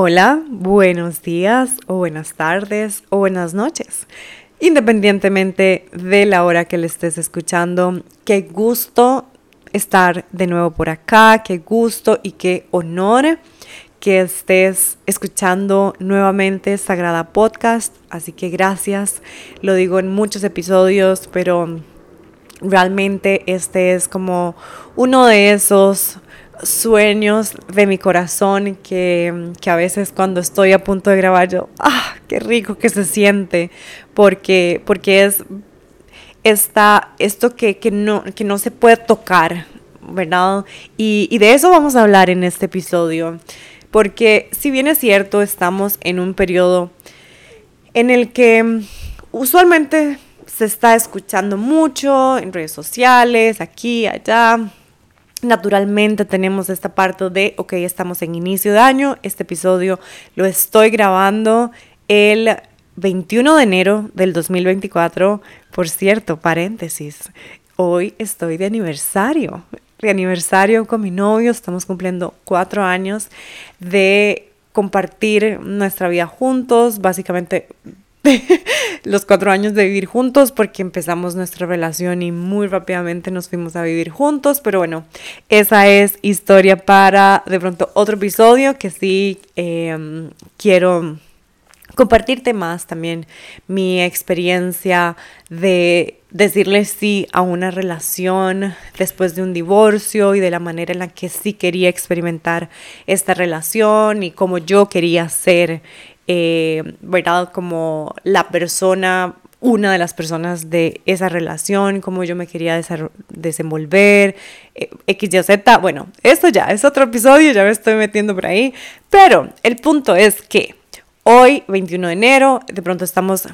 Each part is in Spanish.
Hola, buenos días o buenas tardes o buenas noches. Independientemente de la hora que le estés escuchando, qué gusto estar de nuevo por acá, qué gusto y qué honor que estés escuchando nuevamente Sagrada Podcast. Así que gracias, lo digo en muchos episodios, pero realmente este es como uno de esos sueños de mi corazón que, a veces cuando estoy a punto de grabar yo, ah, qué rico que se siente, porque, porque es esto que, no, que no se puede tocar, ¿verdad? Y, y de eso vamos a hablar en este episodio, porque si bien es cierto, estamos en un periodo en el que usualmente se está escuchando mucho en redes sociales, aquí, allá, Naturalmente tenemos esta parte de, ok, estamos en inicio de año, este episodio lo estoy grabando el 21 de enero del 2024. Por cierto, paréntesis, hoy estoy de aniversario, de aniversario con mi novio, estamos cumpliendo cuatro años de compartir nuestra vida juntos, básicamente los cuatro años de vivir juntos porque empezamos nuestra relación y muy rápidamente nos fuimos a vivir juntos. Pero bueno, esa es historia para de pronto otro episodio que sí em, quiero compartirte más también mi experiencia de decirle sí a una relación después de un divorcio y de la manera en la que sí quería experimentar esta relación y cómo yo quería ser eh, ¿verdad? Como la persona, una de las personas de esa relación, cómo yo me quería desenvolver, eh, X, Y, Z. Bueno, esto ya es otro episodio, ya me estoy metiendo por ahí. Pero el punto es que hoy, 21 de enero, de pronto estamos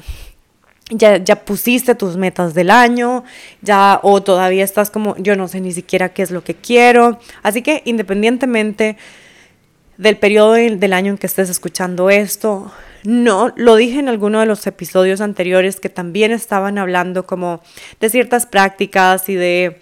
ya, ya pusiste tus metas del año, ya o todavía estás como, yo no sé ni siquiera qué es lo que quiero. Así que independientemente del periodo del año en que estés escuchando esto. No, lo dije en alguno de los episodios anteriores que también estaban hablando como de ciertas prácticas y de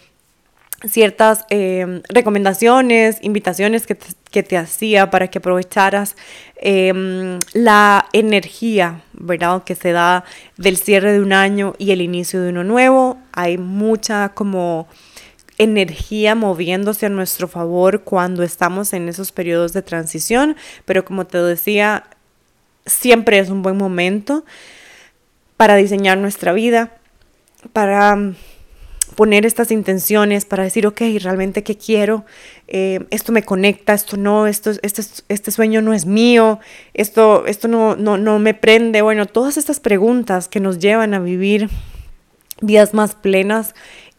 ciertas em, recomendaciones, invitaciones que te, hacía para que aprovecharas em, la energía, ¿verdad? Que se da del cierre de un año y el inicio de uno nuevo. Hay mucha como energía moviéndose a nuestro favor cuando estamos en esos periodos de transición, pero como te decía, siempre es un buen momento para diseñar nuestra vida, para mm, poner estas intenciones, para decir, ok, realmente qué quiero, eh, esto me conecta, esto no, esto, este, este sueño no es mío, esto, esto no, no, no me prende, bueno, todas estas preguntas que nos llevan a vivir vidas más plenas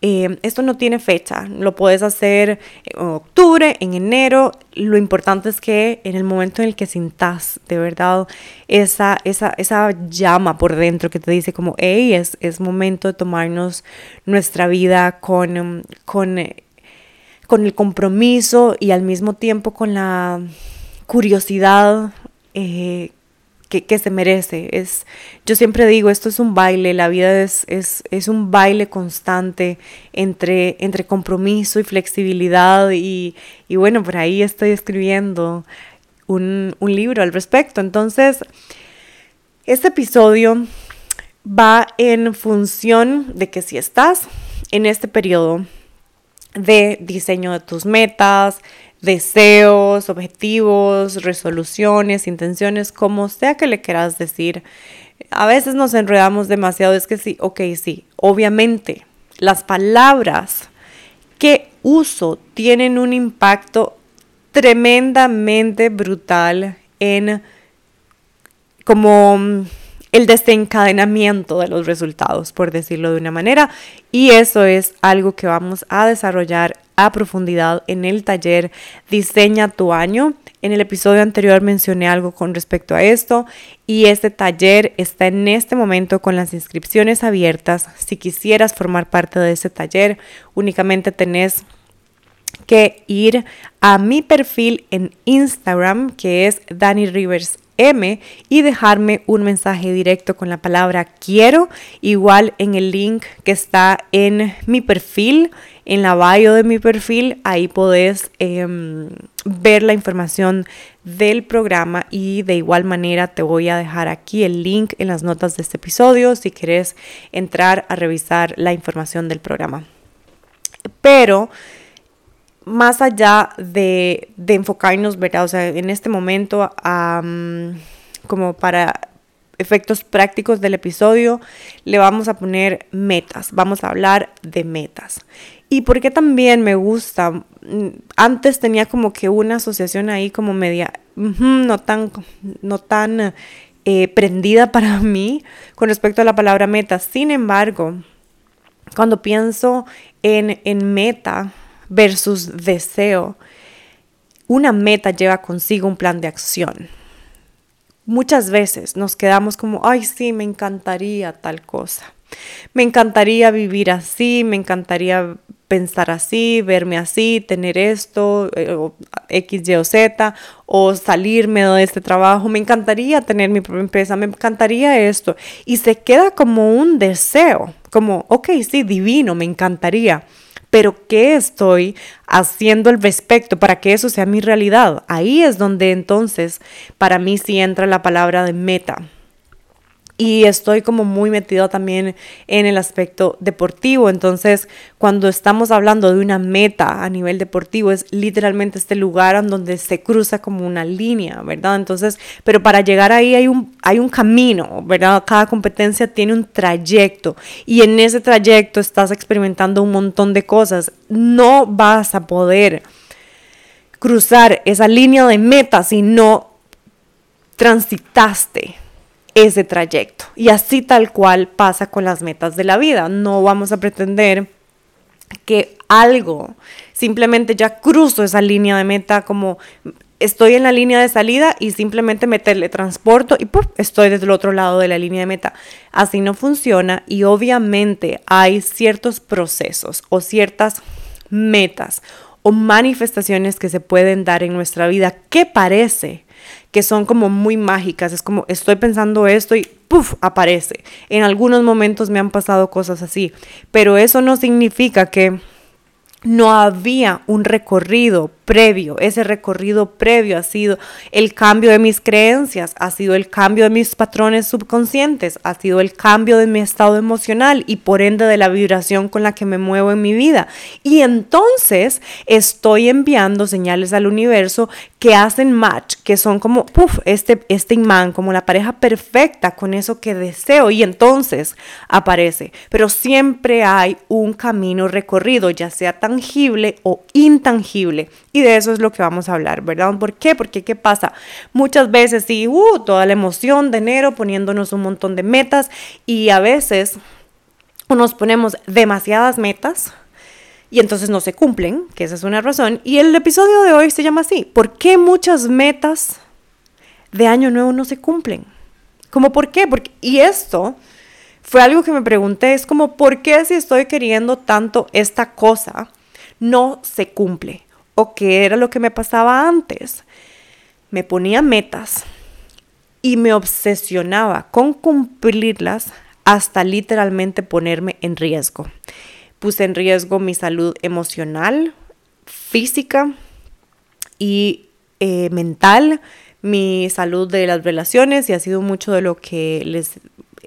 eh, esto no tiene fecha, lo puedes hacer en octubre, en enero. Lo importante es que en el momento en el que sintas de verdad esa, esa, esa llama por dentro que te dice como, hey, es, es momento de tomarnos nuestra vida con, con, con el compromiso y al mismo tiempo con la curiosidad eh, que, se merece. Es, yo siempre digo, esto es un baile, la vida es, es, un baile constante entre, entre compromiso y flexibilidad y, bueno, por ahí estoy escribiendo un, un libro al respecto. Entonces, este episodio va en función de que si estás en este periodo de diseño de tus metas, deseos, objetivos, resoluciones, intenciones, como sea que le quieras decir. A veces nos enredamos demasiado, es que sí, ok, sí, obviamente las palabras que uso tienen un impacto tremendamente brutal en como el desencadenamiento de los resultados, por decirlo de una manera. Y eso es algo que vamos a desarrollar a profundidad en el taller Diseña tu año. En el episodio anterior mencioné algo con respecto a esto y este taller está en este momento con las inscripciones abiertas. Si quisieras formar parte de ese taller, únicamente tenés que ir a mi perfil en Instagram, que es Danny Rivers M y dejarme un mensaje directo con la palabra quiero, igual en el link que está en mi perfil, en la bio de mi perfil, ahí podés em, ver la información del programa y de igual manera te voy a dejar aquí el link en las notas de este episodio si quieres entrar a revisar la información del programa. Pero más allá de, enfocarnos, ¿verdad? O sea, en este momento, como para efectos prácticos del episodio, le vamos a poner metas, vamos a hablar de metas. Y porque también me gusta, antes tenía como que una asociación ahí como media, no tan, no tan eh, prendida para mí con respecto a la palabra meta. Sin embargo, cuando pienso en, en meta, versus deseo, una meta lleva consigo un plan de acción. Muchas veces nos quedamos como, ay, sí, me encantaría tal cosa. Me encantaría vivir así, me encantaría pensar así, verme así, tener esto, eh, X, Y o Z, o salirme de este trabajo. Me encantaría tener mi propia empresa, me encantaría esto. Y se queda como un deseo, como, ok, sí, divino, me encantaría pero ¿qué estoy haciendo al respecto para que eso sea mi realidad? Ahí es donde entonces para mí sí entra la palabra de meta. Y estoy como muy metido también en el aspecto deportivo. Entonces, cuando estamos hablando de una meta a nivel deportivo, es literalmente este lugar en donde se cruza como una línea, ¿verdad? Entonces, pero para llegar ahí hay un, hay un camino, ¿verdad? Cada competencia tiene un trayecto y en ese trayecto estás experimentando un montón de cosas. No vas a poder cruzar esa línea de meta si no transitaste ese trayecto. Y así tal cual pasa con las metas de la vida. No vamos a pretender que algo simplemente ya cruzo esa línea de meta como estoy en la línea de salida y simplemente me teletransporto y estoy desde el otro lado de la línea de meta. Así no funciona y obviamente hay ciertos procesos o ciertas metas o manifestaciones que se pueden dar en nuestra vida que parece que son como muy mágicas. Es como estoy pensando esto y ¡puf! aparece. En algunos momentos me han pasado cosas así, pero eso no significa que no había un recorrido previo. Ese recorrido previo ha sido el cambio de mis creencias, ha sido el cambio de mis patrones subconscientes, ha sido el cambio de mi estado emocional y por ende de la vibración con la que me muevo en mi vida. Y entonces estoy enviando señales al universo que hacen match, que son como, puff, este, este imán, como la pareja perfecta con eso que deseo y entonces aparece. Pero siempre hay un camino recorrido, ya sea tangible o intangible y de eso es lo que vamos a hablar, ¿verdad? ¿Por qué? Porque ¿qué pasa? Muchas veces sí, uh, toda la emoción de enero poniéndonos un montón de metas y a veces nos ponemos demasiadas metas y entonces no se cumplen, que esa es una razón. Y el episodio de hoy se llama así, ¿por qué muchas metas de año nuevo no se cumplen? ¿Cómo por qué? Porque, y esto fue algo que me pregunté, es como, ¿por qué si estoy queriendo tanto esta cosa, no se cumple? o qué era lo que me pasaba antes. Me ponía metas y me obsesionaba con cumplirlas hasta literalmente ponerme en riesgo. Puse en riesgo mi salud emocional, física y eh, mental, mi salud de las relaciones y ha sido mucho de lo que les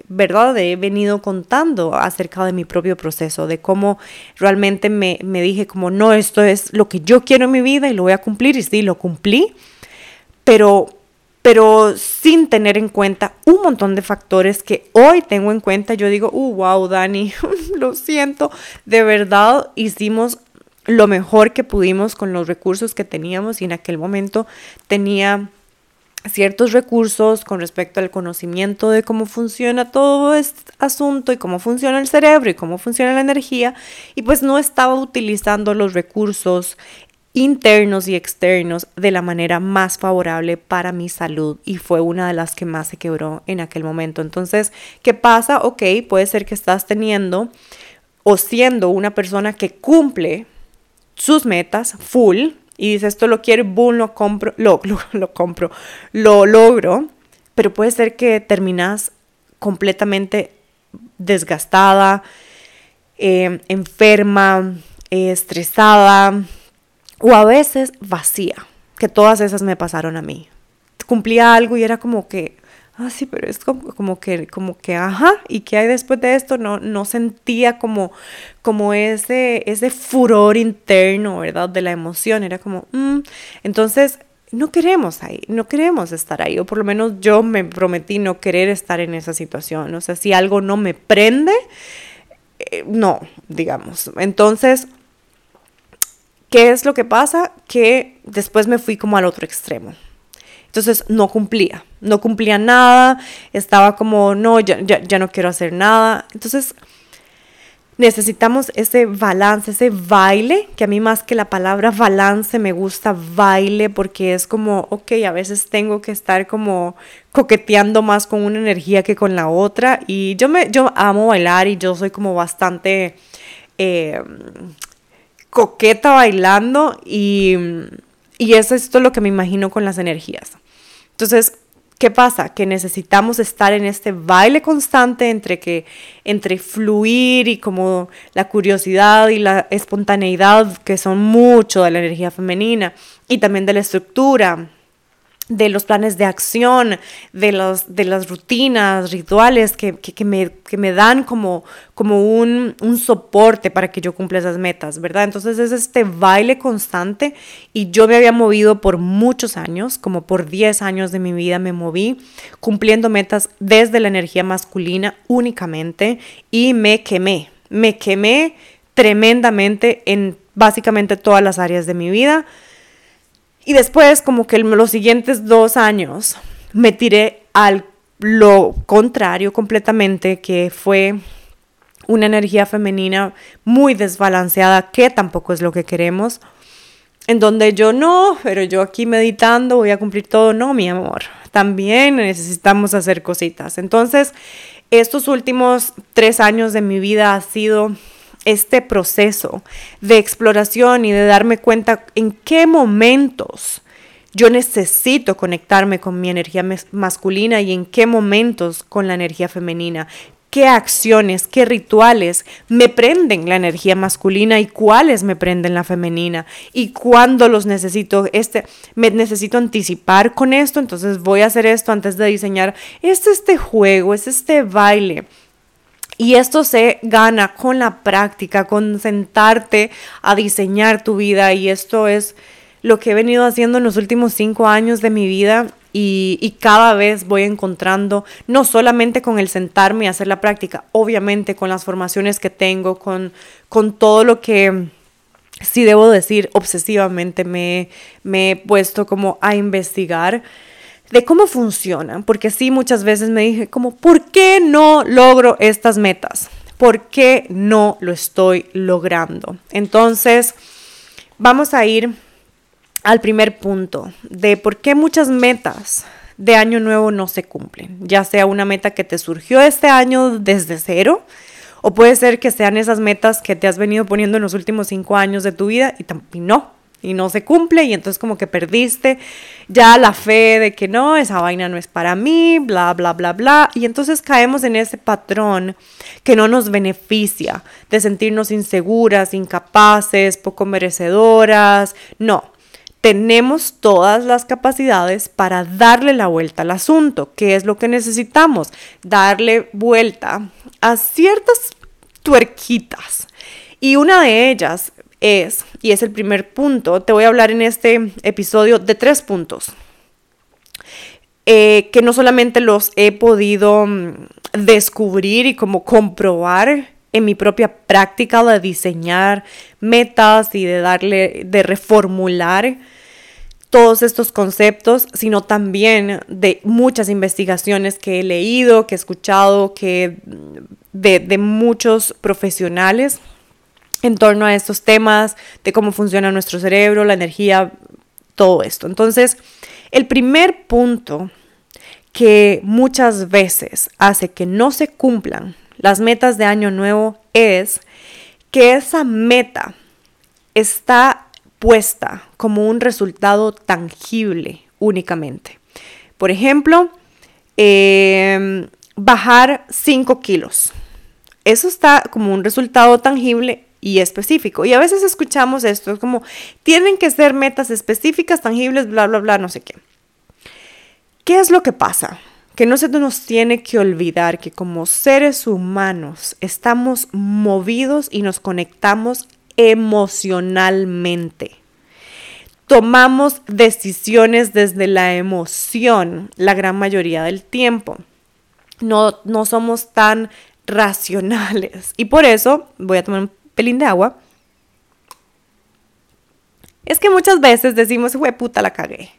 ¿verdad? He venido contando acerca de mi propio proceso, de cómo realmente me, dije como, no, esto es lo que yo quiero en mi vida y lo voy a cumplir y sí, lo cumplí, pero, pero sin tener en cuenta un montón de factores que hoy tengo en cuenta. Yo digo, uh, wow, Dani, lo siento, de verdad hicimos lo mejor que pudimos con los recursos que teníamos y en aquel momento tenía ciertos recursos con respecto al conocimiento de cómo funciona todo este asunto y cómo funciona el cerebro y cómo funciona la energía y pues no estaba utilizando los recursos internos y externos de la manera más favorable para mi salud y fue una de las que más se quebró en aquel momento. Entonces, ¿qué pasa? Ok, puede ser que estás teniendo o siendo una persona que cumple sus metas full, y dice, esto lo quiero, boom, lo compro, lo, lo, compro, lo logro. pero puede ser que terminas completamente desgastada, eh, enferma, eh, estresada o a veces vacía, que todas esas me pasaron a mí. Cumplía algo y era como que, ah, sí, pero es como, que, como que, ajá, ¿y qué hay después de esto? No, no sentía como, como ese, ese furor interno, ¿verdad? De la emoción, era como, mm". entonces no queremos ahí, no queremos estar ahí, o por lo menos yo me prometí no querer estar en esa situación, o sea, si algo no me prende, eh, no, digamos. Entonces, ¿qué es lo que pasa? Que después me fui como al otro extremo. Entonces no cumplía, no cumplía nada, estaba como, no, ya, no quiero hacer nada. Entonces necesitamos ese balance, ese baile, que a mí más que la palabra balance me gusta baile porque es como, ok, a veces tengo que estar como coqueteando más con una energía que con la otra y yo, me, yo amo bailar y yo soy como bastante eh, coqueta bailando y, y eso es esto lo que me imagino con las energías. Entonces, ¿qué pasa? Que necesitamos estar en este baile constante entre que entre fluir y como la curiosidad y la espontaneidad que son mucho de la energía femenina y también de la estructura de los planes de acción, de, los, de las rutinas, rituales que, me, que me, dan como, como un, un, soporte para que yo cumpla esas metas, ¿verdad? Entonces es este baile constante y yo me había movido por muchos años, como por 10 años de mi vida me moví, cumpliendo metas desde la energía masculina únicamente y me quemé, me quemé tremendamente en básicamente todas las áreas de mi vida y después, como que los siguientes dos años, me tiré al lo contrario completamente, que fue una energía femenina muy desbalanceada, que tampoco es lo que queremos, en donde yo no, pero yo aquí meditando voy a cumplir todo, no, mi amor, también necesitamos hacer cositas. Entonces, estos últimos tres años de mi vida ha sido este proceso de exploración y de darme cuenta en qué momentos yo necesito conectarme con mi energía masculina y en qué momentos con la energía femenina. ¿Qué acciones, qué rituales me prenden la energía masculina y cuáles me prenden la femenina? Y cuándo los necesito, este, me necesito anticipar con esto, entonces voy a hacer esto antes de diseñar. Es este juego, es este baile y esto se gana con la práctica, con sentarte a diseñar tu vida. Y esto es lo que he venido haciendo en los últimos cinco años de mi vida. Y, cada vez voy encontrando, no solamente con el sentarme y hacer la práctica, obviamente con las formaciones que tengo, con, con todo lo que, sí debo decir, obsesivamente me, me he puesto como a investigar de cómo funcionan, porque sí muchas veces me dije como, ¿por qué no logro estas metas? ¿Por qué no lo estoy logrando? Entonces, vamos a ir al primer punto de por qué muchas metas de año nuevo no se cumplen, ya sea una meta que te surgió este año desde cero, o puede ser que sean esas metas que te has venido poniendo en los últimos cinco años de tu vida y, y no, y no se cumple y entonces como que perdiste ya la fe de que no, esa vaina no es para mí, bla, bla, bla, bla. Y entonces caemos en ese patrón que no nos beneficia de sentirnos inseguras, incapaces, poco merecedoras. No, tenemos todas las capacidades para darle la vuelta al asunto. ¿Qué es lo que necesitamos? Darle vuelta a ciertas tuerquitas. Y una de ellas es, y es el primer punto, te voy a hablar en este episodio de tres puntos. Eh, que no solamente los he podido mm, descubrir y como comprobar en mi propia práctica de diseñar metas y de darle, de reformular todos estos conceptos, sino también de muchas investigaciones que he leído, que he escuchado, que mm, de, de muchos profesionales en torno a estos temas, de cómo funciona nuestro cerebro, la energía, todo esto. Entonces, el primer punto que muchas veces hace que no se cumplan las metas de año nuevo es que esa meta está puesta como un resultado tangible únicamente. Por ejemplo, em, bajar 5 kilos. Eso está como un resultado tangible y específico. Y a veces escuchamos esto, es como, tienen que ser metas específicas, tangibles, bla, bla, bla, no sé qué. ¿Qué es lo que pasa? Que no se nos tiene que olvidar que como seres humanos estamos movidos y nos conectamos emocionalmente. Tomamos decisiones desde la emoción la gran mayoría del tiempo. No, no somos tan racionales. Y por eso voy a tomar un pelín de agua. Es que muchas veces decimos, güey, puta, la cagué.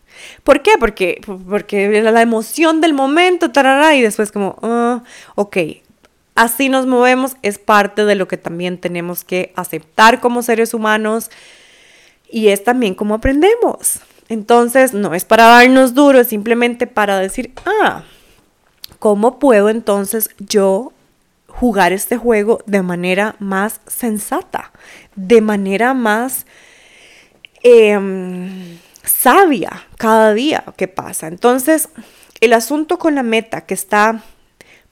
¿Por qué? Porque, porque la emoción del momento, tarara, y después como, ah, ok, así nos movemos, es parte de lo que también tenemos que aceptar como seres humanos y es también como aprendemos. Entonces, no es para darnos duro, es simplemente para decir, ah, ¿cómo puedo entonces yo jugar este juego de manera más sensata, de manera más em, sabia cada día que pasa. Entonces, el asunto con la meta que está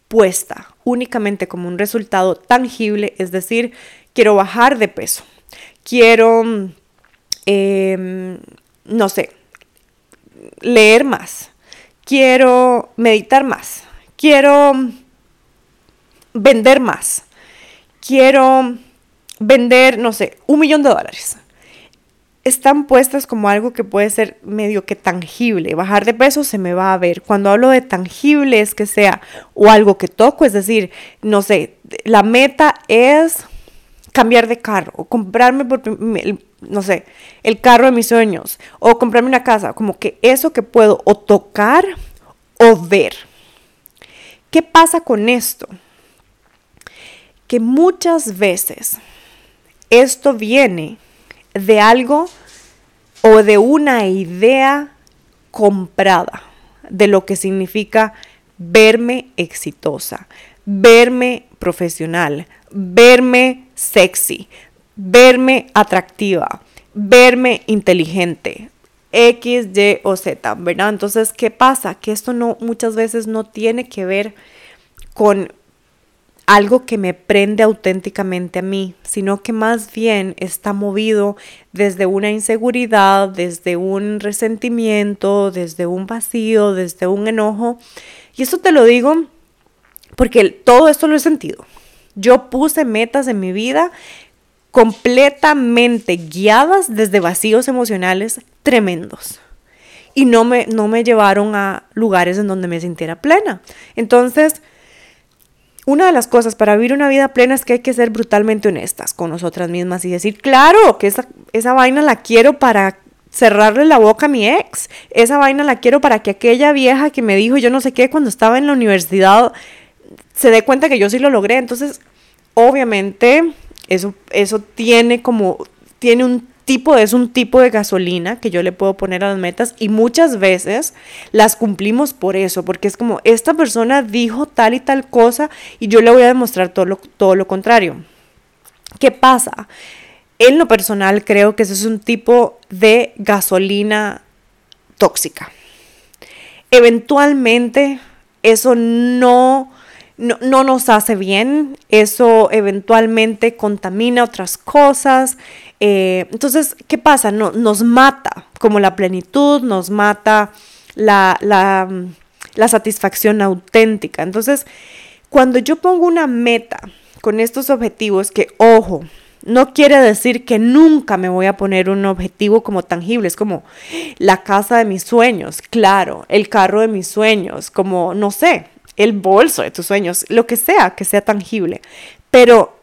puesta únicamente como un resultado tangible, es decir, quiero bajar de peso, quiero, em, no sé, leer más, quiero meditar más, quiero vender más. Quiero vender, no sé, un millón de dólares. Están puestas como algo que puede ser medio que tangible. Bajar de peso se me va a ver. Cuando hablo de tangible es que sea o algo que toco, es decir, no sé, la meta es cambiar de carro o comprarme, no sé, el carro de mis sueños o comprarme una casa. Como que eso que puedo o tocar o ver. ¿Qué pasa con esto? Que muchas veces esto viene de algo o de una idea comprada de lo que significa verme exitosa, verme profesional, verme sexy, verme atractiva, verme inteligente, X, Y o Z, ¿verdad? Entonces, ¿qué pasa? Que esto no muchas veces no tiene que ver con algo que me prende auténticamente a mí, sino que más bien está movido desde una inseguridad, desde un resentimiento, desde un vacío, desde un enojo. Y esto te lo digo porque todo esto lo he sentido. Yo puse metas en mi vida completamente guiadas desde vacíos emocionales tremendos. Y no me, no me llevaron a lugares en donde me sintiera plena. Entonces, una de las cosas para vivir una vida plena es que hay que ser brutalmente honestas con nosotras mismas y decir, claro, que esa, esa vaina la quiero para cerrarle la boca a mi ex. Esa vaina la quiero para que aquella vieja que me dijo yo no sé qué cuando estaba en la universidad se dé cuenta que yo sí lo logré. Entonces, obviamente, eso, eso tiene como, tiene un tipo, es un tipo de gasolina que yo le puedo poner a las metas y muchas veces las cumplimos por eso, porque es como, esta persona dijo tal y tal cosa y yo le voy a demostrar todo lo, todo lo contrario. ¿Qué pasa? En lo personal creo que ese es un tipo de gasolina tóxica. Eventualmente eso no no, nos hace bien, eso eventualmente contamina otras cosas. Eh, entonces, ¿qué pasa? No, nos mata como la plenitud, nos mata la, la, la satisfacción auténtica. Entonces, cuando yo pongo una meta con estos objetivos, que ojo, no quiere decir que nunca me voy a poner un objetivo como tangible, es como la casa de mis sueños, claro, el carro de mis sueños, como no sé, el bolso de tus sueños, lo que sea, que sea tangible. Pero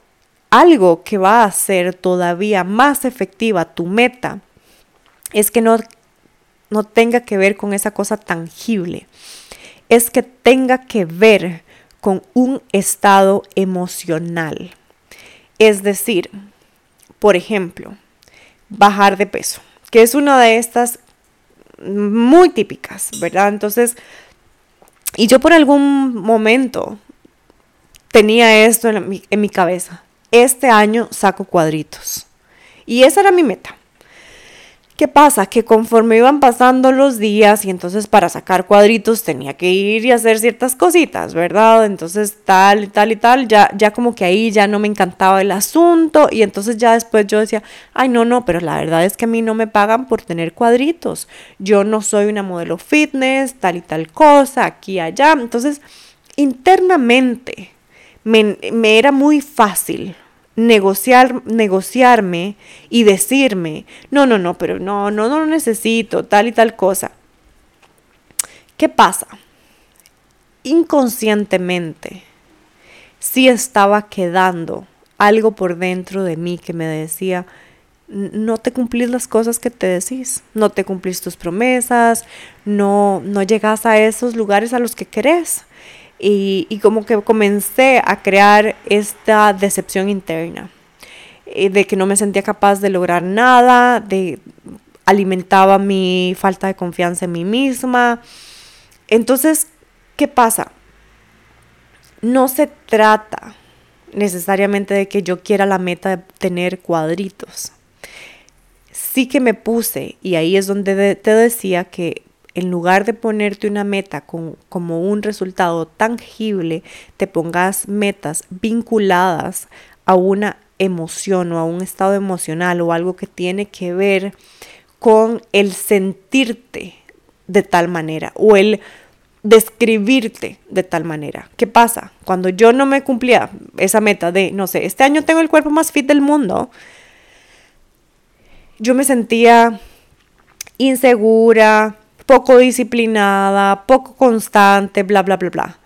algo que va a hacer todavía más efectiva tu meta es que no, no tenga que ver con esa cosa tangible, es que tenga que ver con un estado emocional. Es decir, por ejemplo, bajar de peso, que es una de estas muy típicas, ¿verdad? Entonces, y yo por algún momento tenía esto en mi, en mi cabeza. Este año saco cuadritos. Y esa era mi meta. ¿Qué pasa? Que conforme iban pasando los días y entonces para sacar cuadritos tenía que ir y hacer ciertas cositas, ¿verdad? Entonces tal y tal y tal, ya, ya como que ahí ya no me encantaba el asunto y entonces ya después yo decía, ay no, no, pero la verdad es que a mí no me pagan por tener cuadritos. Yo no soy una modelo fitness, tal y tal cosa, aquí y allá. Entonces, internamente me, me era muy fácil negociar, negociarme y decirme, no, no, no, pero no, no, no lo necesito, tal y tal cosa. ¿Qué pasa? Inconscientemente, sí estaba quedando algo por dentro de mí que me decía, no te cumplís las cosas que te decís, no te cumplís tus promesas, no, no llegas a esos lugares a los que querés. Y, como que comencé a crear esta decepción interna eh, de que no me sentía capaz de lograr nada, de alimentaba mi falta de confianza en mí misma. Entonces, ¿qué pasa? No se trata necesariamente de que yo quiera la meta de tener cuadritos. Sí que me puse, y ahí es donde te decía que en lugar de ponerte una meta con, como un resultado tangible, te pongas metas vinculadas a una emoción o a un estado emocional o algo que tiene que ver con el sentirte de tal manera o el describirte de tal manera. ¿Qué pasa? Cuando yo no me cumplía esa meta de, no sé, este año tengo el cuerpo más fit del mundo, yo me sentía insegura, poco disciplinada, poco constante, bla, bla, bla, bla.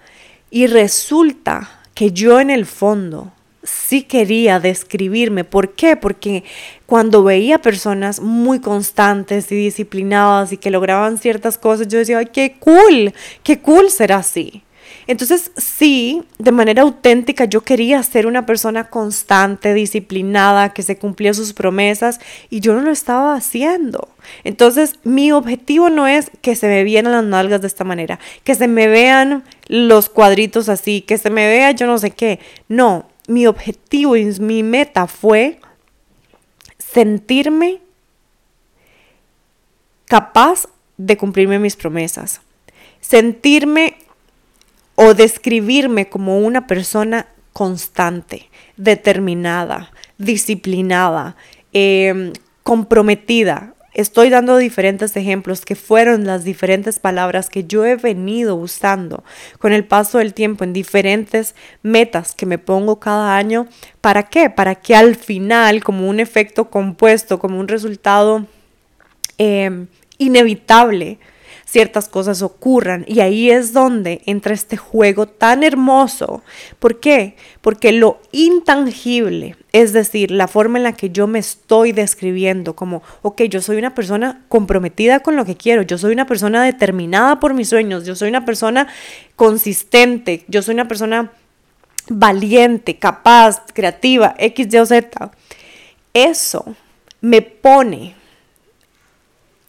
Y resulta que yo en el fondo sí quería describirme. ¿Por qué? Porque cuando veía personas muy constantes y disciplinadas y que lograban ciertas cosas, yo decía, ay, qué cool, qué cool ser así. Entonces, sí, de manera auténtica yo quería ser una persona constante, disciplinada, que se cumplía sus promesas y yo no lo estaba haciendo. Entonces, mi objetivo no es que se me vean las nalgas de esta manera, que se me vean los cuadritos así, que se me vea yo no sé qué. No, mi objetivo y mi meta fue sentirme capaz de cumplirme mis promesas, sentirme o describirme como una persona constante, determinada, disciplinada, em, comprometida. Estoy dando diferentes ejemplos que fueron las diferentes palabras que yo he venido usando con el paso del tiempo en diferentes metas que me pongo cada año. ¿Para qué? Para que al final, como un efecto compuesto, como un resultado em, inevitable, ciertas cosas ocurran. Y ahí es donde entra este juego tan hermoso. ¿Por qué? Porque lo intangible, es decir, la forma en la que yo me estoy describiendo como, ok, yo soy una persona comprometida con lo que quiero, yo soy una persona determinada por mis sueños, yo soy una persona consistente, yo soy una persona valiente, capaz, creativa, X, Y o Z. Eso me pone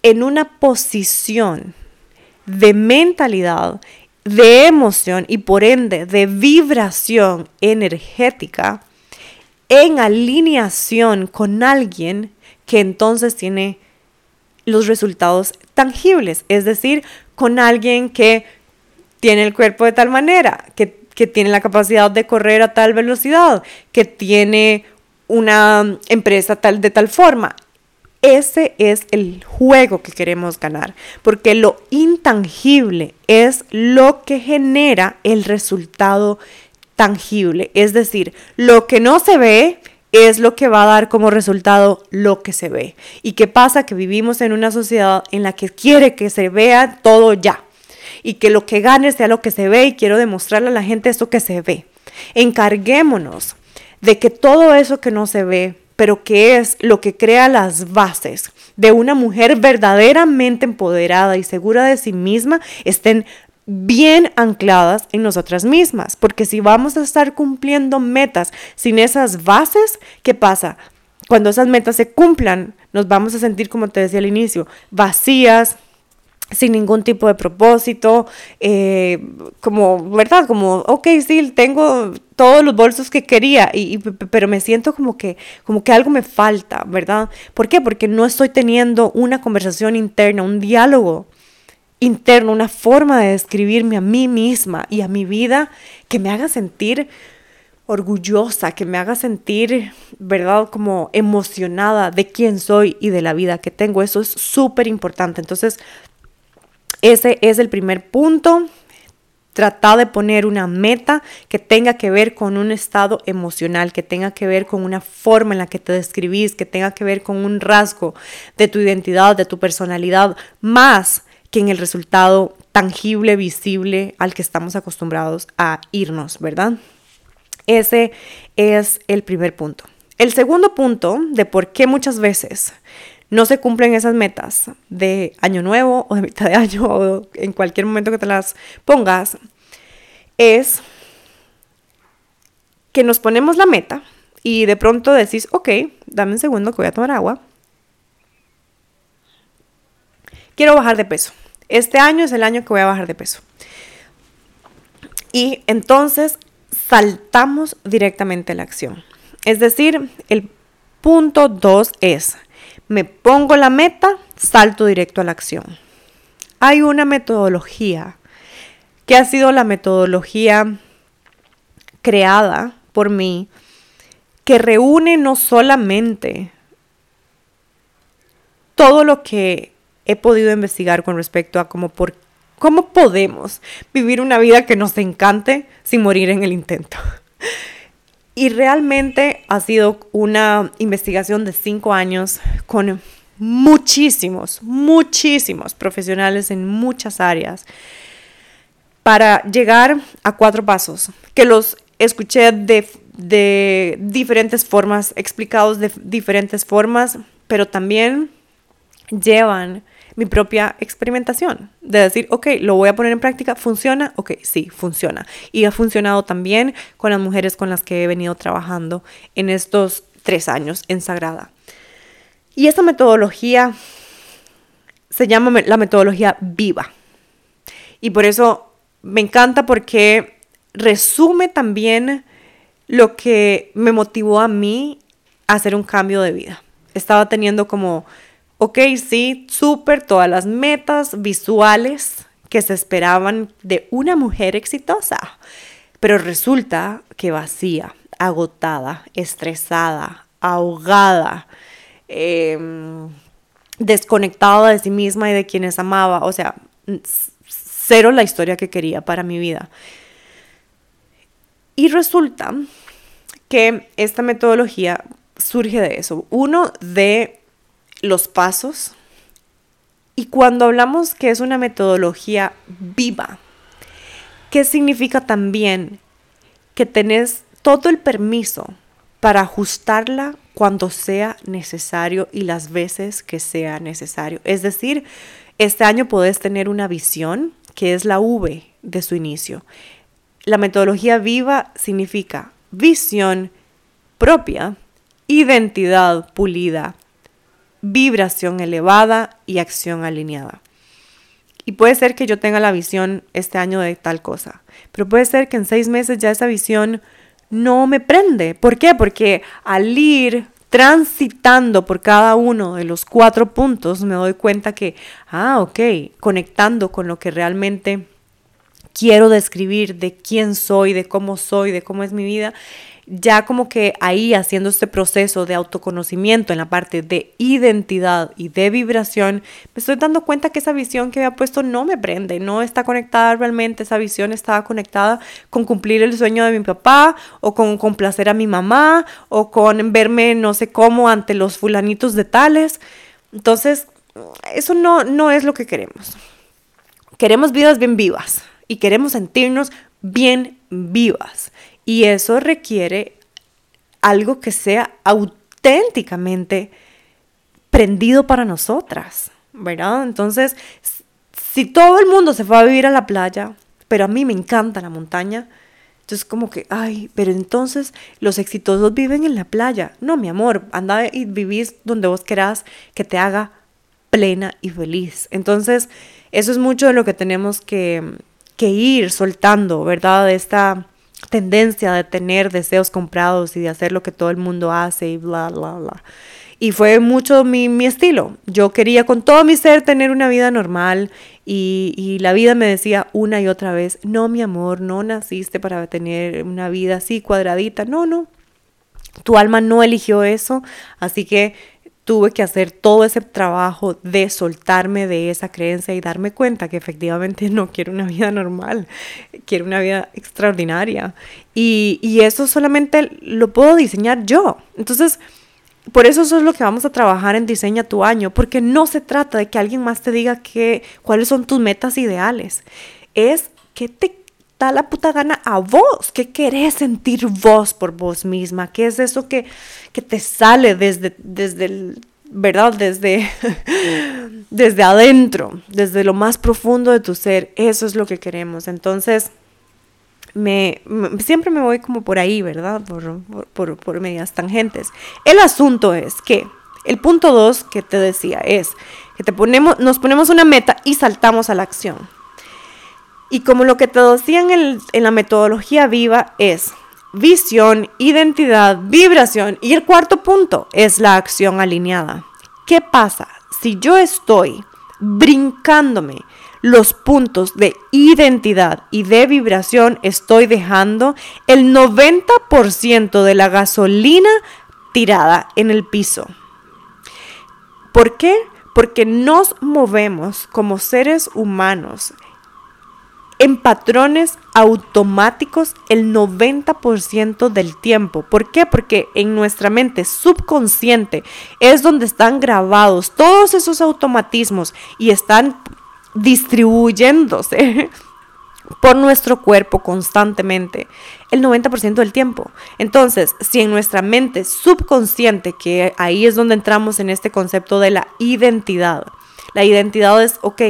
en una posición de mentalidad, de emoción y por ende de vibración energética en alineación con alguien que entonces tiene los resultados tangibles, es decir, con alguien que tiene el cuerpo de tal manera, que, que tiene la capacidad de correr a tal velocidad, que tiene una empresa tal de tal forma. Ese es el juego que queremos ganar, porque lo intangible es lo que genera el resultado tangible, es decir, lo que no se ve es lo que va a dar como resultado lo que se ve. ¿Y qué pasa? Que vivimos en una sociedad en la que quiere que se vea todo ya y que lo que gane sea lo que se ve y quiero demostrarle a la gente eso que se ve. Encarguémonos de que todo eso que no se ve pero que es lo que crea las bases de una mujer verdaderamente empoderada y segura de sí misma, estén bien ancladas en nosotras mismas, porque si vamos a estar cumpliendo metas sin esas bases, ¿qué pasa? Cuando esas metas se cumplan, nos vamos a sentir, como te decía al inicio, vacías, sin ningún tipo de propósito, eh, como, ¿verdad? Como, ok, sí, tengo todos los bolsos que quería, y, pero me siento como que, como que algo me falta, ¿verdad? ¿Por qué? Porque no estoy teniendo una conversación interna, un diálogo interno, una forma de describirme a mí misma y a mi vida que me haga sentir orgullosa, que me haga sentir, ¿verdad? Como emocionada de quién soy y de la vida que tengo. Eso es súper importante. Entonces, ese es el primer punto. Trata de poner una meta que tenga que ver con un estado emocional, que tenga que ver con una forma en la que te describís, que tenga que ver con un rasgo de tu identidad, de tu personalidad, más que en el resultado tangible, visible al que estamos acostumbrados a irnos, ¿verdad? Ese es el primer punto. El segundo punto de por qué muchas veces no se cumplen esas metas de año nuevo o de mitad de año o en cualquier momento que te las pongas, es que nos ponemos la meta y de pronto decís, ok, dame un segundo que voy a tomar agua. Quiero bajar de peso. Este año es el año que voy a bajar de peso. Y entonces saltamos directamente a la acción. Es decir, el punto 2 es, me pongo la meta, salto directo a la acción. Hay una metodología que ha sido la metodología creada por mí que reúne no solamente todo lo que he podido investigar con respecto a cómo, por, cómo podemos vivir una vida que nos encante sin morir en el intento. Y realmente ha sido una investigación de cinco años con muchísimos, muchísimos profesionales en muchas áreas para llegar a cuatro pasos que los escuché de, diferentes formas, explicados de diferentes formas, pero también llevan mi propia experimentación, de decir, ok, lo voy a poner en práctica, ¿funciona? Ok, sí, funciona. Y ha funcionado también con las mujeres con las que he venido trabajando en estos tres años en Sagrada. Y esta metodología se llama la metodología viva. Y por eso me encanta porque resume también lo que me motivó a mí a hacer un cambio de vida. Estaba teniendo como Ok, sí, súper todas las metas visuales que se esperaban de una mujer exitosa, pero resulta que vacía, agotada, estresada, ahogada, em, desconectada de sí misma y de quienes amaba, o sea, cero la historia que quería para mi vida. Y resulta que esta metodología surge de eso. Uno, de los pasos. Y cuando hablamos que es una metodología viva, ¿qué significa también que tenés todo el permiso para ajustarla cuando sea necesario y las veces que sea necesario? Es decir, este año podés tener una visión que es la V de su inicio. La metodología viva significa visión propia, identidad pulida, vibración elevada y acción alineada. Y puede ser que yo tenga la visión este año de tal cosa, pero puede ser que en seis meses ya esa visión no me prende. ¿Por qué? Porque al ir transitando por cada uno de los cuatro puntos me doy cuenta que, ah, ok, conectando con lo que realmente quiero describir, de quién soy, de cómo soy, de cómo es mi vida, ya como que ahí haciendo este proceso de autoconocimiento en la parte de identidad y de vibración, me estoy dando cuenta que esa visión que había puesto no me prende, no está conectada realmente, esa visión estaba conectada con cumplir el sueño de mi papá o con complacer a mi mamá o con verme no sé cómo ante los fulanitos de tales. Entonces, eso no, no es lo que queremos. Queremos vidas bien vivas y queremos sentirnos bien vivas. Y eso requiere algo que sea auténticamente prendido para nosotras, ¿verdad? Entonces, si todo el mundo se fue a vivir a la playa, pero a mí me encanta la montaña, entonces como que, ay, pero entonces los exitosos viven en la playa. No, mi amor, anda y vivís donde vos querás que te haga plena y feliz. Entonces, Eso es mucho de lo que tenemos que, que ir soltando, ¿verdad? Esta tendencia de tener deseos comprados y de hacer lo que todo el mundo hace y bla, bla, bla. Y fue mucho mi, mi estilo. Yo quería con todo mi ser tener una vida normal y, y, la vida me decía una y otra vez, no, mi amor, no naciste para tener una vida así cuadradita. No, no. Tu alma no eligió eso. Así que tuve que hacer todo ese trabajo de soltarme de esa creencia y darme cuenta que efectivamente no quiero una vida normal, quiero una vida extraordinaria. Y, y eso solamente lo puedo diseñar yo. Entonces, por eso eso es lo que vamos a trabajar en Diseña tu año, porque no se trata de que alguien más te diga que, cuáles son tus metas ideales. Es que te da la puta gana a vos, qué querés sentir vos por vos misma, qué es eso que, que te sale desde, desde el, ¿verdad? Desde, desde adentro, desde lo más profundo de tu ser, eso es lo que queremos. Entonces, me, siempre me voy como por ahí, ¿verdad? Por, por, por medias tangentes. El asunto es que el punto dos que te decía es que te ponemos, nos ponemos una meta y saltamos a la acción. Y como lo que te decía en, en la metodología viva es visión, identidad, vibración y el cuarto punto es la acción alineada. ¿Qué pasa si yo estoy brincándome los puntos de identidad y de vibración, estoy dejando el 90% de la gasolina tirada en el piso. ¿Por qué? Porque nos movemos como seres humanos en patrones automáticos el 90% del tiempo. ¿Por qué? Porque en nuestra mente subconsciente es donde están grabados todos esos automatismos y están distribuyéndose por nuestro cuerpo constantemente el 90% del tiempo. Entonces, si en nuestra mente subconsciente, que ahí es donde entramos en este concepto de la identidad, la identidad es, ok,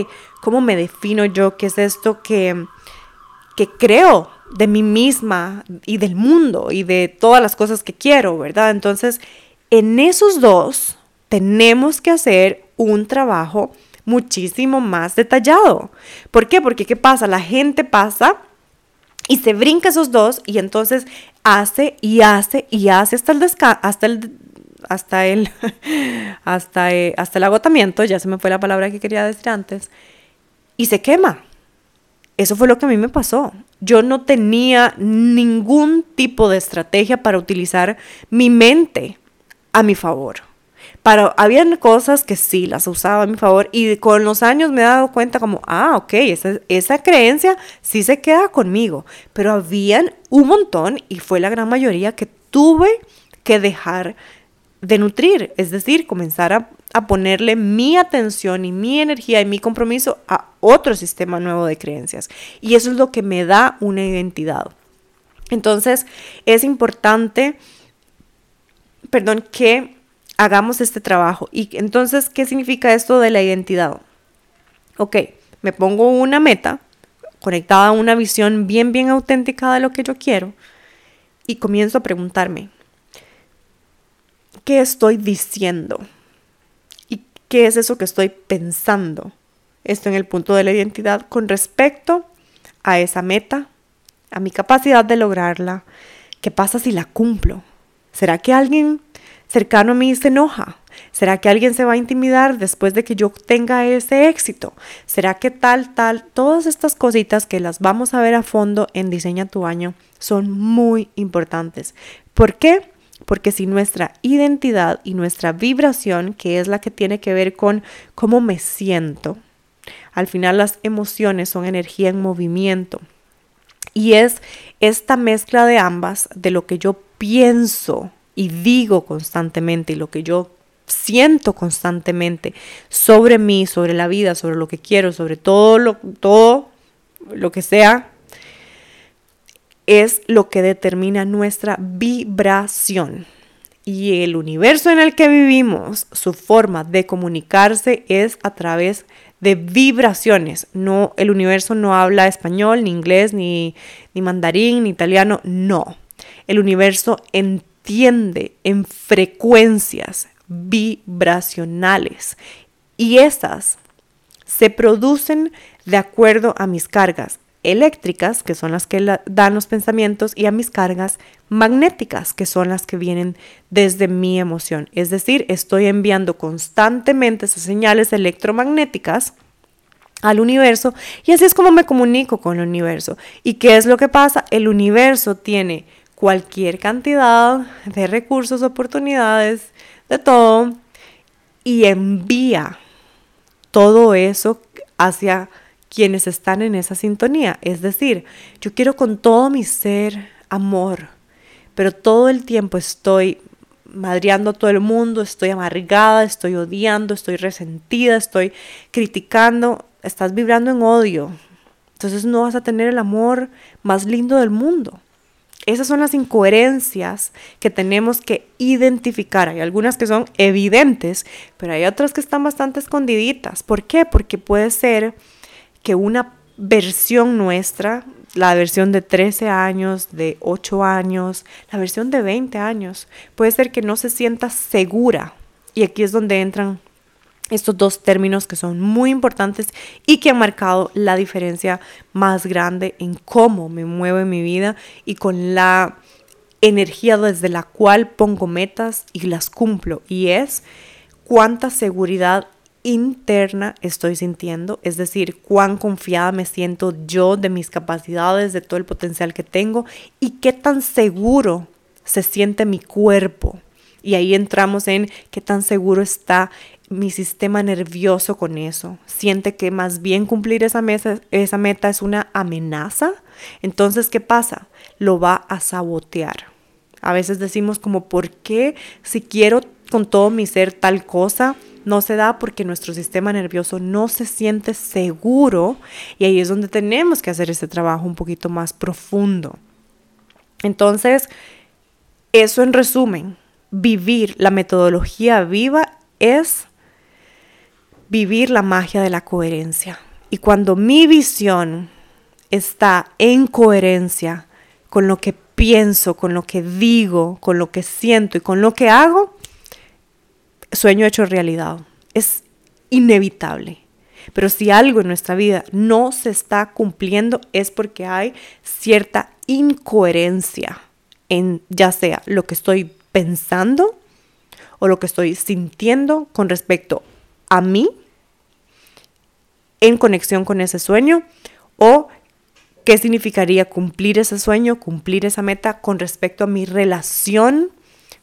¿cómo me defino yo? ¿Qué es esto que, que creo de mí misma y del mundo y de todas las cosas que quiero, ¿verdad? Entonces, en esos dos tenemos que hacer un trabajo muchísimo más detallado. ¿Por qué? Porque ¿qué pasa? La gente pasa y se brinca esos dos y entonces hace y hace y hace hasta el hasta el hasta el hasta, eh, hasta el agotamiento, ya se me fue la palabra que quería decir antes, y se quema. Eso fue lo que a mí me pasó. Yo no tenía ningún tipo de estrategia para utilizar mi mente a mi favor. Pero habían cosas que sí las usaba a mi favor y con los años me he dado cuenta como, ah, ok, esa, esa creencia sí se queda conmigo. Pero habían un montón y fue la gran mayoría que tuve que dejar de nutrir, es decir, comenzar a, a, ponerle mi atención y mi energía y mi compromiso a otro sistema nuevo de creencias. Y eso es lo que me da una identidad. Entonces, es importante, perdón, que hagamos este trabajo. Y entonces, ¿qué significa esto de la identidad? Ok, me pongo una meta conectada a una visión bien, bien auténtica de lo que yo quiero y comienzo a preguntarme, ¿qué estoy diciendo? ¿Y qué es eso que estoy pensando? Esto en el punto de la identidad con respecto a esa meta, a mi capacidad de lograrla. ¿Qué pasa si la cumplo? ¿Será que alguien cercano a mí se enoja? ¿Será que alguien se va a intimidar después de que yo tenga ese éxito? ¿Será que tal, tal? Todas estas cositas que las vamos a ver a fondo en Diseña tu año son muy importantes. ¿Por qué? Porque si nuestra identidad y nuestra vibración, que es la que tiene que ver con cómo me siento, al final las emociones son energía en movimiento. Y es esta mezcla de ambas, de lo que yo pienso y digo constantemente y lo que yo siento constantemente sobre mí, sobre la vida, sobre lo que quiero, sobre todo lo, todo lo que sea, es lo que determina nuestra vibración. Y el universo en el que vivimos, su forma de comunicarse es a través de vibraciones. No, el universo no habla español, ni inglés, ni, ni mandarín, ni italiano. No. El universo entiende en frecuencias vibracionales y esas se producen de acuerdo a mis cargas eléctricas, que son las que dan los pensamientos, y a mis cargas magnéticas, que son las que vienen desde mi emoción. Es decir, estoy enviando constantemente esas señales electromagnéticas al universo y así es como me comunico con el universo. ¿Y qué es lo que pasa? El universo tiene cualquier cantidad de recursos, oportunidades, de todo, y envía todo eso hacia quienes están en esa sintonía. Es decir, yo quiero con todo mi ser amor, pero todo el tiempo estoy madreando a todo el mundo, estoy amargada, estoy odiando, estoy resentida, estoy criticando, estás vibrando en odio. Entonces no vas a tener el amor más lindo del mundo. Esas son las incoherencias que tenemos que identificar. Hay algunas que son evidentes, pero hay otras que están bastante escondiditas. ¿Por qué? Porque puede ser que una versión nuestra, la versión de 13 años, de 8 años, la versión de 20 años, puede ser que no se sienta segura. Y aquí es donde entran estos dos términos que son muy importantes y que han marcado la diferencia más grande en cómo me muevo en mi vida y con la energía desde la cual pongo metas y las cumplo. Y es cuánta seguridad interna estoy sintiendo, es decir, cuán confiada me siento yo de mis capacidades, de todo el potencial que tengo y qué tan seguro se siente mi cuerpo. Y ahí entramos en qué tan seguro está mi sistema nervioso con eso. Siente que más bien cumplir esa, mesa, esa meta es una amenaza. Entonces, ¿qué pasa? Lo va a sabotear. A veces decimos como, ¿por qué si quiero con todo mi ser tal cosa? No se da porque nuestro sistema nervioso no se siente seguro y ahí es donde tenemos que hacer ese trabajo un poquito más profundo. Entonces, eso en resumen, vivir la metodología viva es vivir la magia de la coherencia. Y cuando mi visión está en coherencia con lo que pienso, con lo que digo, con lo que siento y con lo que hago, sueño hecho realidad. Es inevitable. Pero si algo en nuestra vida no se está cumpliendo es porque hay cierta incoherencia en ya sea lo que estoy pensando o lo que estoy sintiendo con respecto a mí en conexión con ese sueño o qué significaría cumplir ese sueño, cumplir esa meta con respecto a mi relación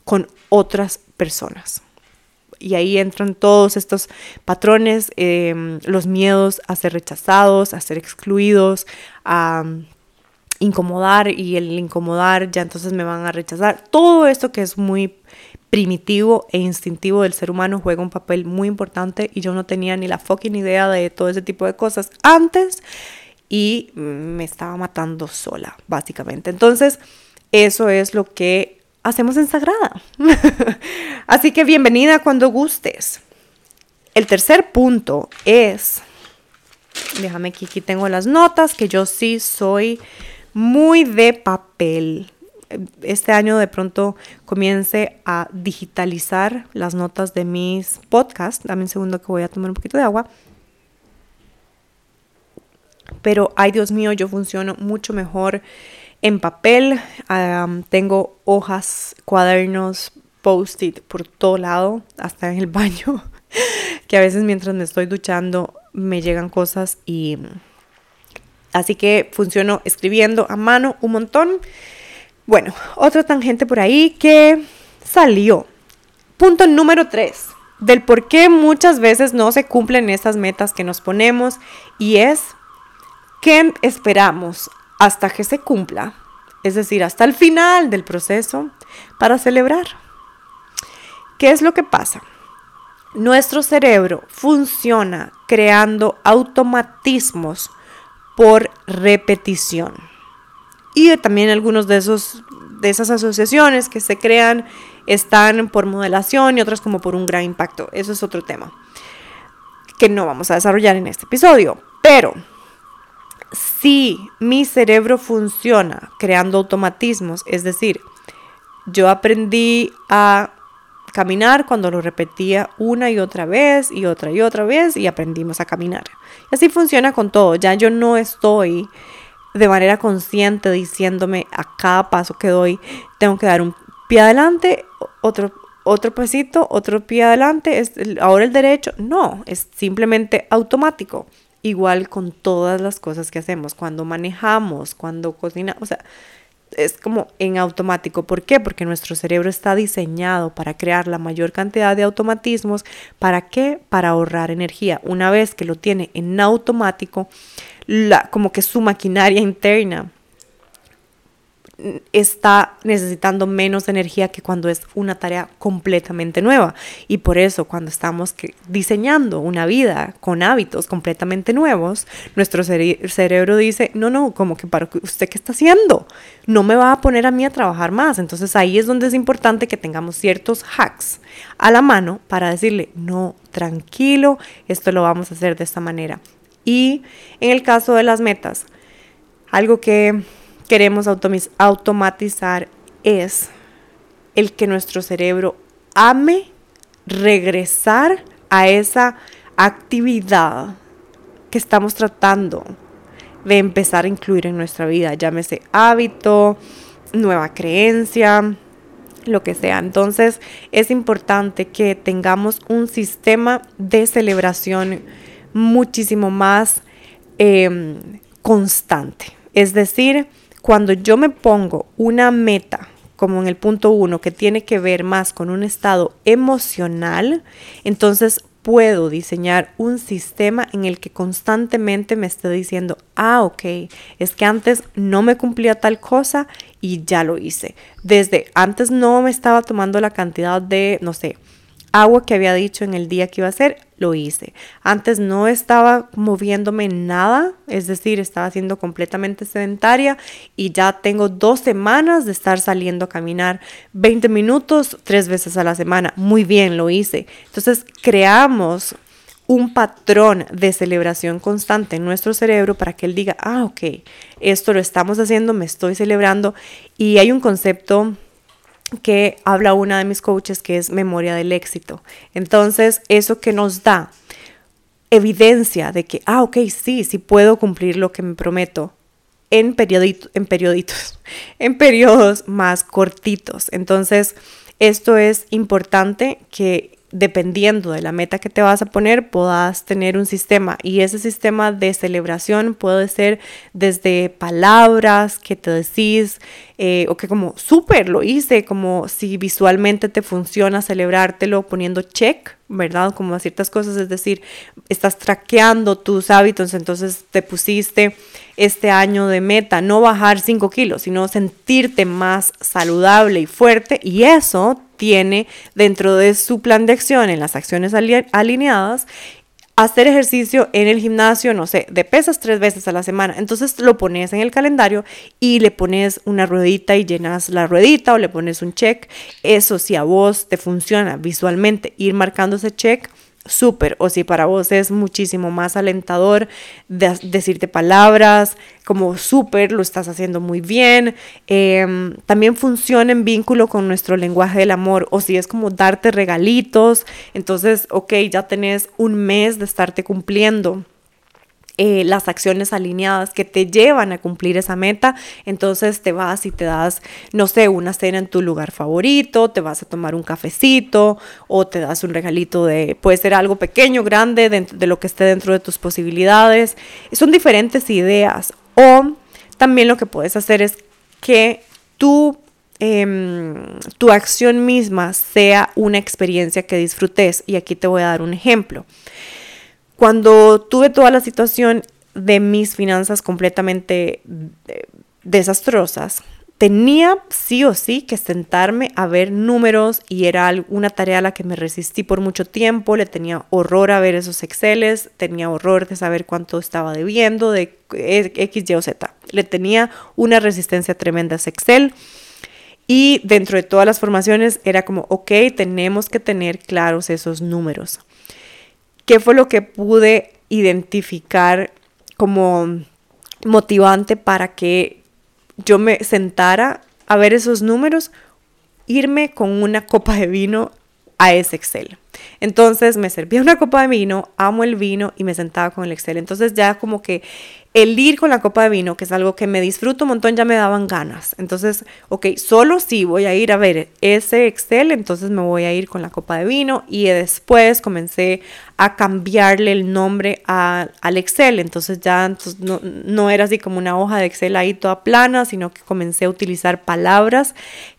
con otras personas. Y ahí entran todos estos patrones, em, los miedos a ser rechazados, a ser excluidos, a incomodar y el incomodar ya entonces me van a rechazar. Todo esto que es muy primitivo e instintivo del ser humano juega un papel muy importante y yo no tenía ni la fucking idea de todo ese tipo de cosas antes y me estaba matando sola, básicamente. Entonces, eso es lo que hacemos en Sagrada. Así que bienvenida cuando gustes. El tercer punto es, déjame que aquí tengo las notas, que yo sí soy muy de papel este año de pronto comience a digitalizar las notas de mis podcasts. Dame un segundo que voy a tomar un poquito de agua. Pero, ay Dios mío, yo funciono mucho mejor en papel. tengo hojas, cuadernos, post-it por todo lado, hasta en el baño. que a veces mientras me estoy duchando me llegan cosas y... Así que funciono escribiendo a mano un montón. Bueno, otra tangente por ahí que salió. Punto número 3 del por qué muchas veces no se cumplen esas metas que nos ponemos y es que esperamos hasta que se cumpla, es decir, hasta el final del proceso para celebrar. ¿Qué es lo que pasa? Nuestro cerebro funciona creando automatismos por repetición y también algunos de esos de esas asociaciones que se crean están por modelación y otras como por un gran impacto. Eso es otro tema que no vamos a desarrollar en este episodio. Pero si mi cerebro funciona creando automatismos, es decir, yo aprendí a caminar cuando lo repetía una y otra vez y otra y otra vez y aprendimos a caminar. Así funciona con todo. Ya yo no estoy de manera consciente diciéndome a cada paso que doy, tengo que dar un pie adelante, otro, otro pasito, otro pie adelante, ahora el derecho. No, es simplemente automático. Igual con todas las cosas que hacemos, cuando manejamos, cuando cocinamos, o sea, es como en automático. ¿Por qué? Porque nuestro cerebro está diseñado para crear la mayor cantidad de automatismos. ¿Para qué? Para ahorrar energía. Una vez que lo tiene en automático, la, como que su maquinaria interna está necesitando menos energía que cuando es una tarea completamente nueva. Y por eso cuando estamos diseñando una vida con hábitos completamente nuevos, nuestro cerebro dice, no, no, como que para usted qué está haciendo, no me va a poner a mí a trabajar más. Entonces ahí es donde es importante que tengamos ciertos hacks a la mano para decirle, no, tranquilo, esto lo vamos a hacer de esta manera. Y en el caso de las metas, algo que queremos automatizar es el que nuestro cerebro ame regresar a esa actividad que estamos tratando de empezar a incluir en nuestra vida, llámese hábito, nueva creencia, lo que sea. Entonces es importante que tengamos un sistema de celebración muchísimo más em, constante. Es decir, cuando yo me pongo una meta, como en el punto uno, que tiene que ver más con un estado emocional, entonces puedo diseñar un sistema en el que constantemente me esté diciendo, ah, ok, es que antes no me cumplía tal cosa y ya lo hice. Desde antes no me estaba tomando la cantidad de, no sé, agua que había dicho en el día que iba a hacer, lo hice. Antes no estaba moviéndome nada, es decir, estaba siendo completamente sedentaria y ya tengo dos semanas de estar saliendo a caminar 20 minutos tres veces a la semana. Muy bien, lo hice. Entonces creamos un patrón de celebración constante en nuestro cerebro para que él diga, ah, ok, esto lo estamos haciendo, me estoy celebrando. Y hay un concepto que habla una de mis coaches que es memoria del éxito. Entonces, eso que nos da evidencia de que, ah, ok, sí, sí puedo cumplir lo que me prometo en, periodito, en perioditos, en periodos más cortitos. Entonces, esto es importante que dependiendo de la meta que te vas a poner, puedas tener un sistema. Y ese sistema de celebración puede ser desde palabras que te decís, eh, o que como súper lo hice, como si visualmente te funciona celebrártelo poniendo check, ¿verdad? Como a ciertas cosas, es decir, estás traqueando tus hábitos, entonces te pusiste este año de meta, no bajar 5 kilos, sino sentirte más saludable y fuerte, y eso tiene dentro de su plan de acción en las acciones alineadas hacer ejercicio en el gimnasio, no sé, de pesas tres veces a la semana. Entonces lo pones en el calendario y le pones una ruedita y llenas la ruedita o le pones un check. Eso si a vos te funciona visualmente ir marcando ese check, súper. O si para vos es muchísimo más alentador decirte palabras, como súper, lo estás haciendo muy bien. Em, también funciona en vínculo con nuestro lenguaje del amor. O si es como darte regalitos, entonces, ok, ya tenés un mes de estarte cumpliendo eh, las acciones alineadas que te llevan a cumplir esa meta, entonces te vas y te das, no sé, una cena en tu lugar favorito, te vas a tomar un cafecito o te das un regalito de, puede ser algo pequeño, grande, de, de lo que esté dentro de tus posibilidades. Son diferentes ideas. O también lo que puedes hacer es que tú em, tu acción misma sea una experiencia que disfrutes. Y aquí te voy a dar un ejemplo. Cuando tuve toda la situación de mis finanzas completamente eh, desastrosas, tenía sí o sí que sentarme a ver números y era una tarea a la que me resistí por mucho tiempo, le tenía horror a ver esos Exceles, tenía horror de saber cuánto estaba debiendo de X, Y o Z. Le tenía una resistencia tremenda a ese Excel. Y dentro de todas las formaciones era como, ok, tenemos que tener claros esos números. ¿Qué fue lo que pude identificar como motivante para que yo me sentara a ver esos números? Irme con una copa de vino a ese Excel. Entonces me servía una copa de vino, amo el vino y me sentaba con el Excel. Entonces ya como que el ir con la copa de vino, que es algo que me disfruto un montón, ya me daban ganas. Entonces, ok, solo si voy a ir a ver ese Excel, entonces me voy a ir con la copa de vino y después comencé a cambiarle el nombre al Excel. Entonces ya no, no era así como una hoja de Excel ahí toda plana, sino que comencé a utilizar palabras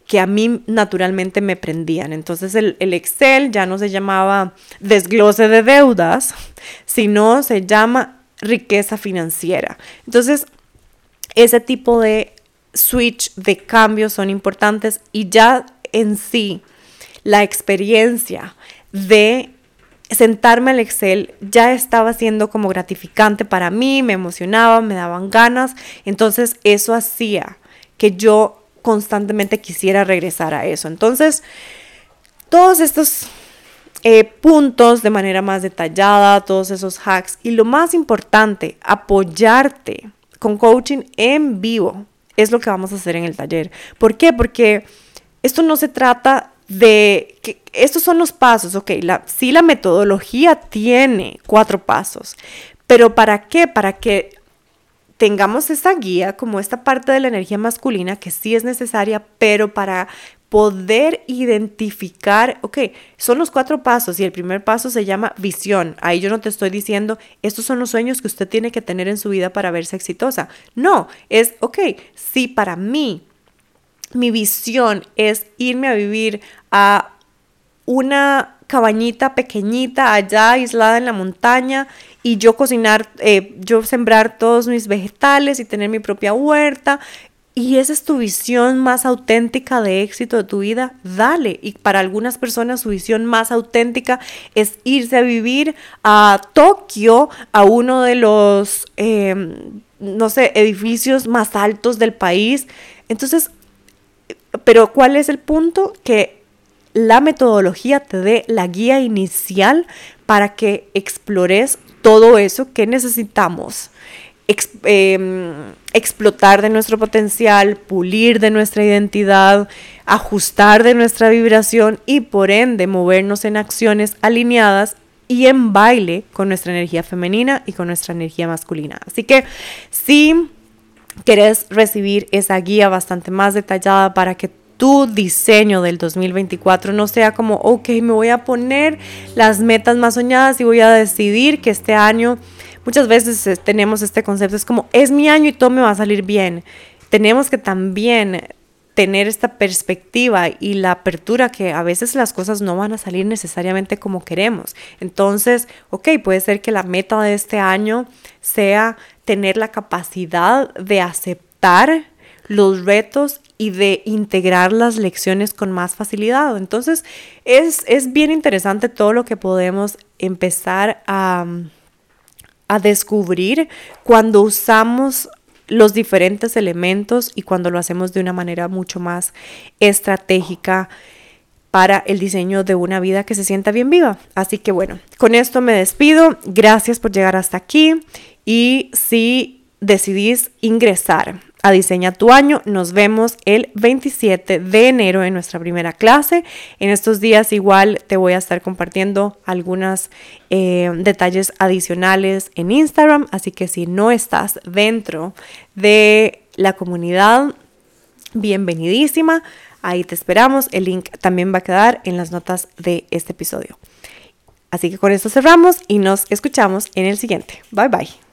que a mí naturalmente me prendían. Entonces el, el, Excel ya no se llamaba desglose de deudas, sino se llama riqueza financiera. Entonces, ese tipo de switch de cambios son importantes y ya en sí la experiencia de sentarme al Excel ya estaba siendo como gratificante para mí, me emocionaba, me daban ganas, entonces eso hacía que yo constantemente quisiera regresar a eso. Entonces, todos estos eh, puntos de manera más detallada, todos esos hacks. Y lo más importante, apoyarte con coaching en vivo. Es lo que vamos a hacer en el taller. ¿Por qué? Porque esto no se trata de que estos son los pasos, ok, la, sí la metodología tiene cuatro pasos, pero ¿para qué? Para que tengamos esa guía como esta parte de la energía masculina que sí es necesaria, pero para poder identificar, ok, son los cuatro pasos y el primer paso se llama visión. Ahí yo no te estoy diciendo, estos son los sueños que usted tiene que tener en su vida para verse exitosa. No, es, ok, si para mí mi visión es irme a vivir a una cabañita pequeñita allá aislada en la montaña y yo cocinar, eh, yo sembrar todos mis vegetales y tener mi propia huerta y esa es tu visión más auténtica de éxito de tu vida, dale. Y para algunas personas su visión más auténtica es irse a vivir a Tokio, a uno de los, em, no sé, edificios más altos del país. Entonces, pero ¿cuál es el punto? Que la metodología te dé la guía inicial para que explores todo eso que necesitamos Em, explotar de nuestro potencial, pulir de nuestra identidad, ajustar de nuestra vibración y por ende movernos en acciones alineadas y en baile con nuestra energía femenina y con nuestra energía masculina. Así que si querés recibir esa guía bastante más detallada para que tu diseño del 2024 no sea como, ok, me voy a poner las metas más soñadas y voy a decidir que este año muchas veces eh, tenemos este concepto, es como, es mi año y todo me va a salir bien. Tenemos que también tener esta perspectiva y la apertura que a veces las cosas no van a salir necesariamente como queremos. Entonces, ok, puede ser que la meta de este año sea tener la capacidad de aceptar los retos y de integrar las lecciones con más facilidad. Entonces, es, es bien interesante todo lo que podemos empezar a a descubrir cuando usamos los diferentes elementos y cuando lo hacemos de una manera mucho más estratégica para el diseño de una vida que se sienta bien viva. Así que bueno, con esto me despido. Gracias por llegar hasta aquí y si decidís ingresar a Diseña tu año. Nos vemos el 27 de enero en nuestra primera clase. En estos días igual te voy a estar compartiendo algunos eh, detalles adicionales en Instagram, así que si no estás dentro de la comunidad, bienvenidísima. Ahí te esperamos. El link también va a quedar en las notas de este episodio. Así que con esto cerramos y nos escuchamos en el siguiente. Bye bye.